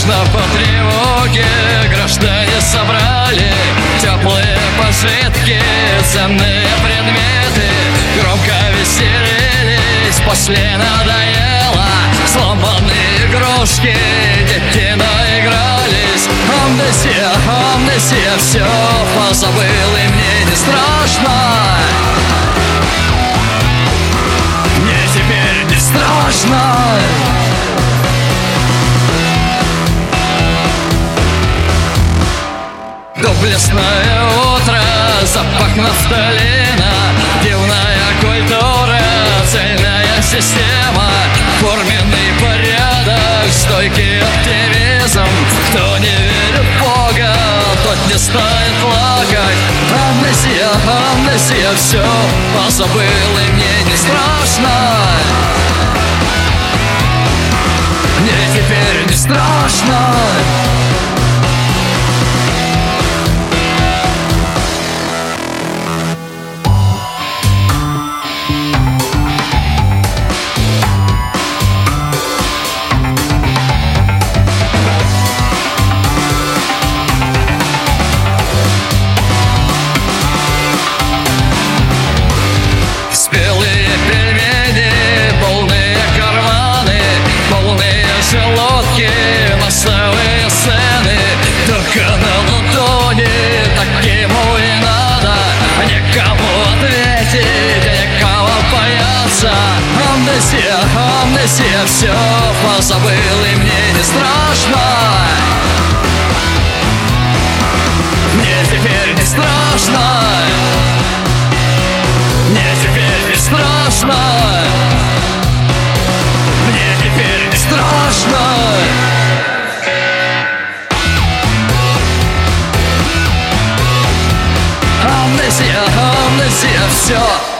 Спешно по тревоге граждане собрали Теплые пожитки, ценные предметы. Громко веселились, после надоело Сломанные игрушки, дети наигрались. Амнезия, амнезия, все позабыл и мне не страшно Доблестное утро, запах нафталина Дивная культура, цельная система Форменный порядок, стойкий оптимизм. Кто не верит в Бога, тот не станет плакать. Амнезия, амнезия, все позабыл и мне не страшно. Мне теперь не страшно амнезия Все позабыл и мне не страшно. Мне теперь не страшно. Мне теперь не страшно. Мне теперь не страшно. Амнезия, амнезия, все